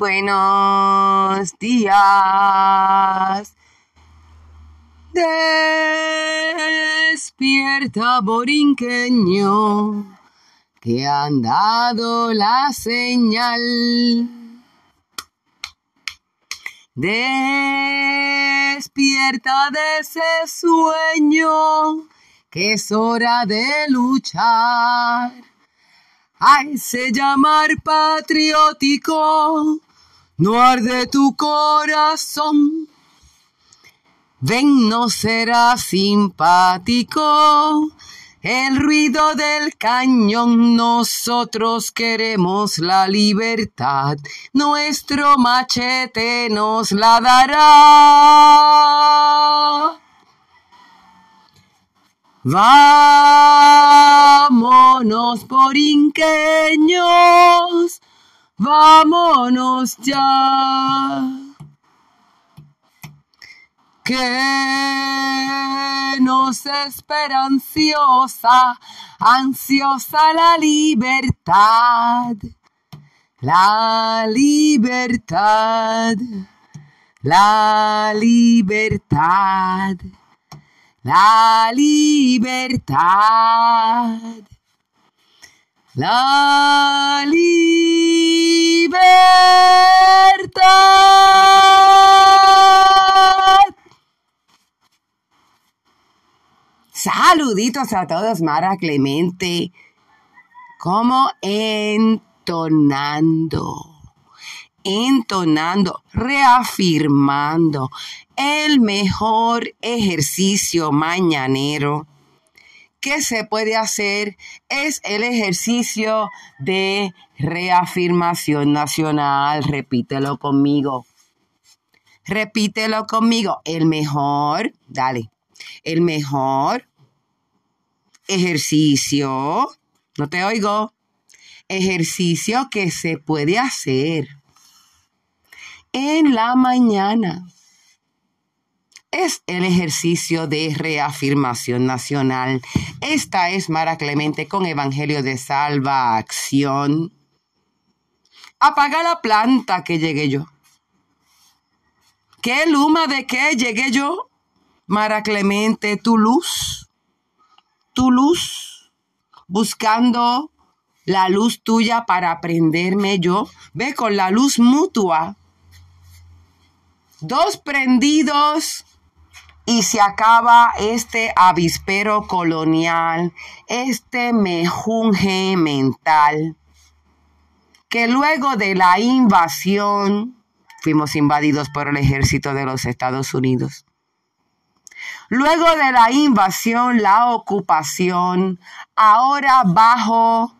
buenos días. Despierta, borinqueño, que han dado la señal. Despierta de ese sueño, que es hora de luchar. Ay, se llamar patriótico, no arde tu corazón. Ven, no será simpático el ruido del cañón. Nosotros queremos la libertad, nuestro machete nos la dará. Vámonos por inqueños, vámonos ya. Que nos espera ansiosa, ansiosa la libertad, la libertad, la libertad la libertad. La libertad. Saluditos a todos, Mara Clemente. Como entonando entonando, reafirmando el mejor ejercicio mañanero que se puede hacer es el ejercicio de reafirmación nacional. Repítelo conmigo. Repítelo conmigo. El mejor, dale, el mejor ejercicio, no te oigo, ejercicio que se puede hacer en la mañana. Es el ejercicio de reafirmación nacional. Esta es Mara Clemente con Evangelio de Salva Acción. Apaga la planta que llegué yo. ¿Qué luma de qué llegué yo? Mara Clemente, tu luz, tu luz, buscando la luz tuya para prenderme yo. Ve con la luz mutua dos prendidos y se acaba este avispero colonial, este mejunje mental, que luego de la invasión fuimos invadidos por el ejército de los Estados Unidos. Luego de la invasión, la ocupación, ahora bajo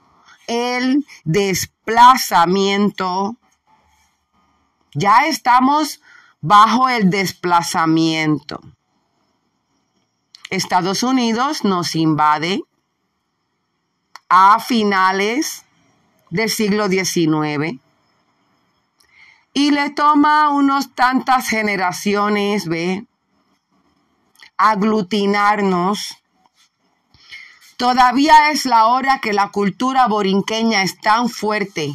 el desplazamiento, ya estamos bajo el desplazamiento. Estados Unidos nos invade a finales del siglo XIX y le toma unos tantas generaciones, ve, aglutinarnos. Todavía es la hora que la cultura borinqueña es tan fuerte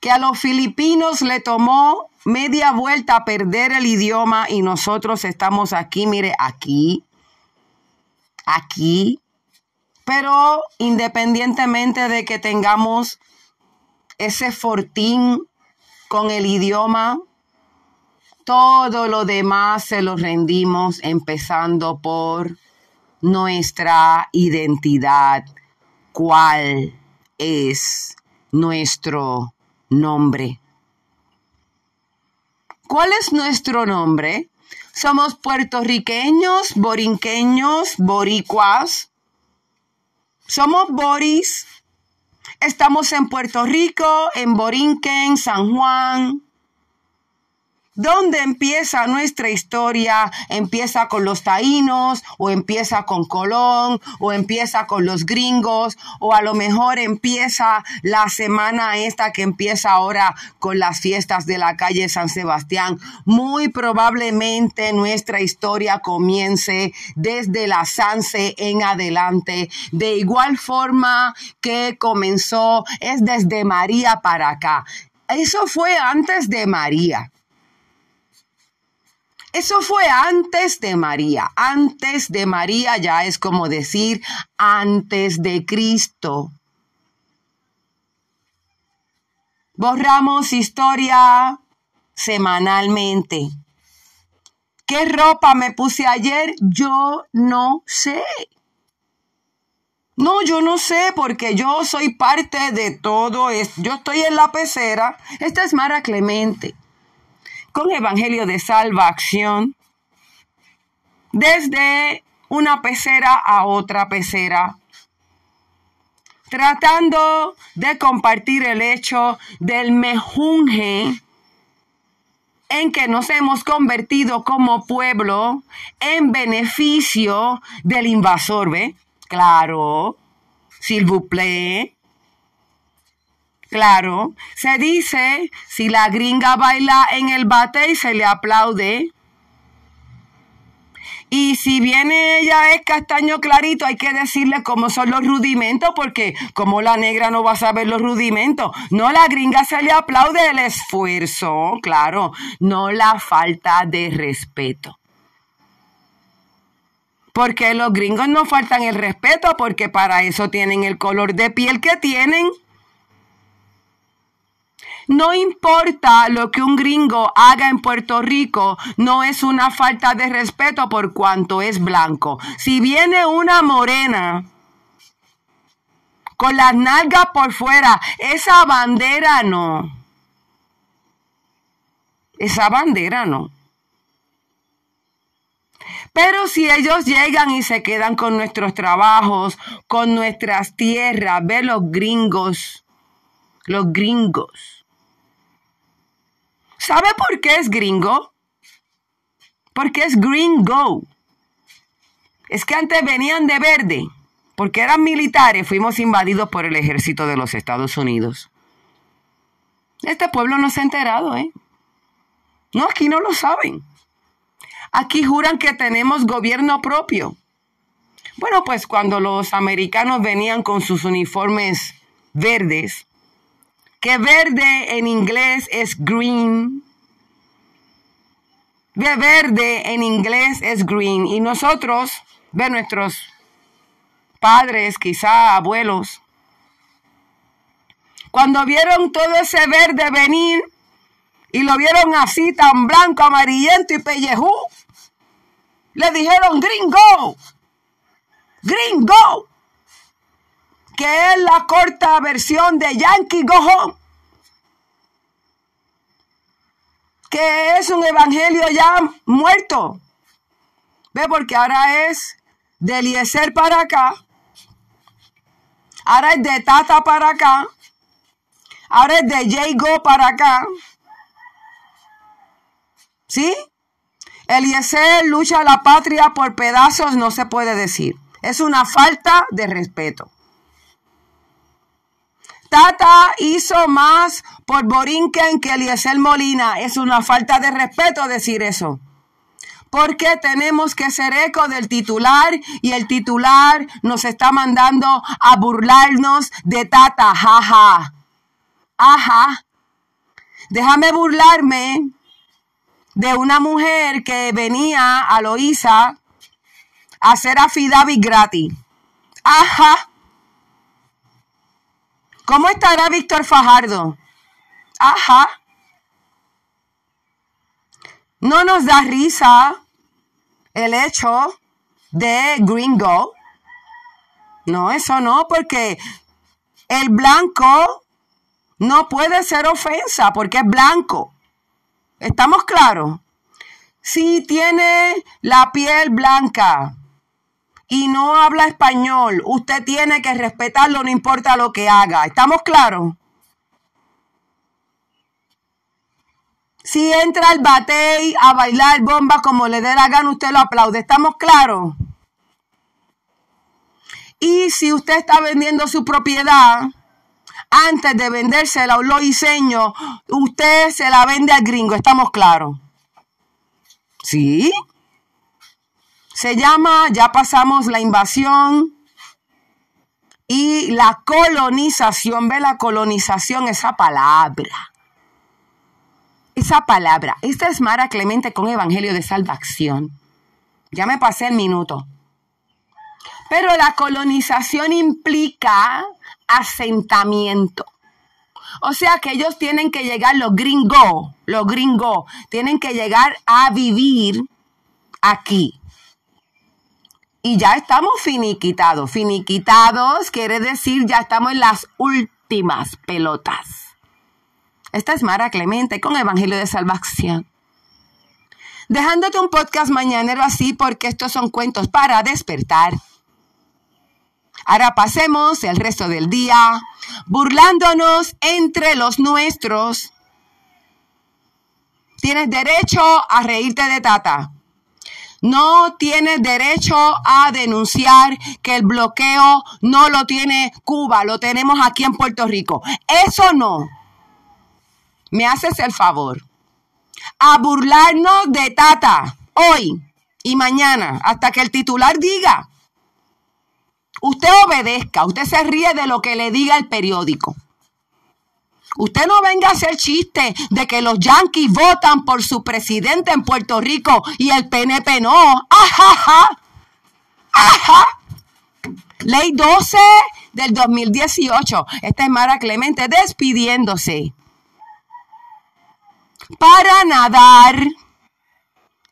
que a los filipinos le tomó media vuelta a perder el idioma y nosotros estamos aquí, mire, aquí, aquí. Pero independientemente de que tengamos ese fortín con el idioma, todo lo demás se lo rendimos empezando por nuestra identidad, cuál es nuestro nombre. ¿Cuál es nuestro nombre? Somos puertorriqueños, borinqueños, boricuas. Somos Boris. Estamos en Puerto Rico, en Borinquen, San Juan, ¿Dónde empieza nuestra historia? ¿Empieza con los taínos o empieza con Colón o empieza con los gringos o a lo mejor empieza la semana esta que empieza ahora con las fiestas de la calle San Sebastián? Muy probablemente nuestra historia comience desde la Sanse en adelante. De igual forma que comenzó es desde María para acá eso fue antes de María. Eso fue antes de María. Antes de María ya es como decir antes de Cristo. Borramos historia semanalmente. ¿Qué ropa me puse ayer? Yo no sé. No, yo no sé porque yo soy parte de todo esto. Yo estoy en la pecera. Esta es Mara Clemente con Evangelio de Salvación desde una pecera a otra pecera tratando de compartir el hecho del mejunje en que nos hemos convertido como pueblo en beneficio del invasor, ¿ve? Claro, s'il vous. Claro, se dice, si la gringa baila en el bate y se le aplaude, y si viene ella es castaño clarito, hay que decirle cómo son los rudimentos, porque como la negra no va a saber los rudimentos. No, la gringa se le aplaude el esfuerzo, claro, no la falta de respeto. Porque los gringos no faltan el respeto, porque para eso tienen el color de piel que tienen. No importa lo que un gringo haga en Puerto Rico, no es una falta de respeto por cuanto es blanco. Si viene una morena con las nalgas por fuera, esa bandera no. Esa bandera no. Pero si ellos llegan y se quedan con nuestros trabajos, con nuestras tierras, ve los gringos, los gringos ¿Sabe por qué es gringo? Porque es gringo. Es que antes venían de verde, porque eran militares, fuimos invadidos por el ejército de los Estados Unidos. Este pueblo no se ha enterado, ¿eh? No, aquí no lo saben. Aquí juran que tenemos gobierno propio. Bueno, pues cuando los americanos venían con sus uniformes verdes, que verde en inglés es green. De verde en inglés es green. Y nosotros, de nuestros padres, quizá abuelos, cuando vieron todo ese verde venir y lo vieron así tan blanco, amarillento y pellejú, le dijeron gringo, gringo que es la corta versión de Yankee Go Home, que es un evangelio ya muerto. Ve, porque ahora es de Eliezer para acá, ahora es de Tata para acá, ahora es de Jago para acá. ¿Sí? Eliezer lucha a la patria por pedazos, no se puede decir. Es una falta de respeto. Tata hizo más por Borinquen que Eliezer Molina. Es una falta de respeto decir eso. Porque tenemos que ser eco del titular y el titular nos está mandando a burlarnos de Tata. Jaja. Ajá. Déjame burlarme de una mujer que venía a Loíza a hacer afidavi gratis. Ajá. ¿Cómo estará Víctor Fajardo? Ajá. No nos da risa el hecho de gringo. No, eso no, porque el blanco no puede ser ofensa porque es blanco. ¿Estamos claros? Si tiene la piel blanca, y no habla español, usted tiene que respetarlo, no importa lo que haga. ¿Estamos claros? Si entra al batey a bailar bomba como le dé la gana, usted lo aplaude. ¿Estamos claros? Y si usted está vendiendo su propiedad, antes de vendérsela a un loiseño, usted se la vende al gringo. ¿Estamos claros? ¿Sí? Se llama, ya pasamos la invasión y la colonización. Ve la colonización, esa palabra. esa palabra. Esta es Mara Clemente con Evangelio de Salvación. Ya me pasé el minuto. Pero la colonización implica asentamiento. O sea que ellos tienen que llegar, los gringos, los gringos, tienen que llegar a vivir aquí. Y ya estamos finiquitados. Finiquitados quiere decir ya estamos en las últimas pelotas. Esta es Mara Clemente con Evangelio de Salvación. Dejándote un podcast mañanero así porque estos son cuentos para despertar. Ahora pasemos el resto del día burlándonos entre los nuestros. Tienes derecho a reírte de Tata. No tienes derecho a denunciar que el bloqueo no lo tiene Cuba, lo tenemos aquí en Puerto Rico. Eso no. Me haces el favor. A burlarnos de Tata hoy y mañana hasta que el titular diga. Usted obedezca, usted se ríe de lo que le diga el periódico. Usted no venga a hacer chiste de que los yanquis votan por su presidente en Puerto Rico y el PNP no. ¡Ajá! ¡Ajá! Ley 12 del 2018. Esta es Mara Clemente despidiéndose. Para nadar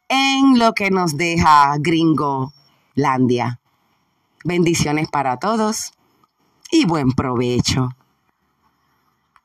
en lo que nos deja Gringolandia. Bendiciones para todos y buen provecho.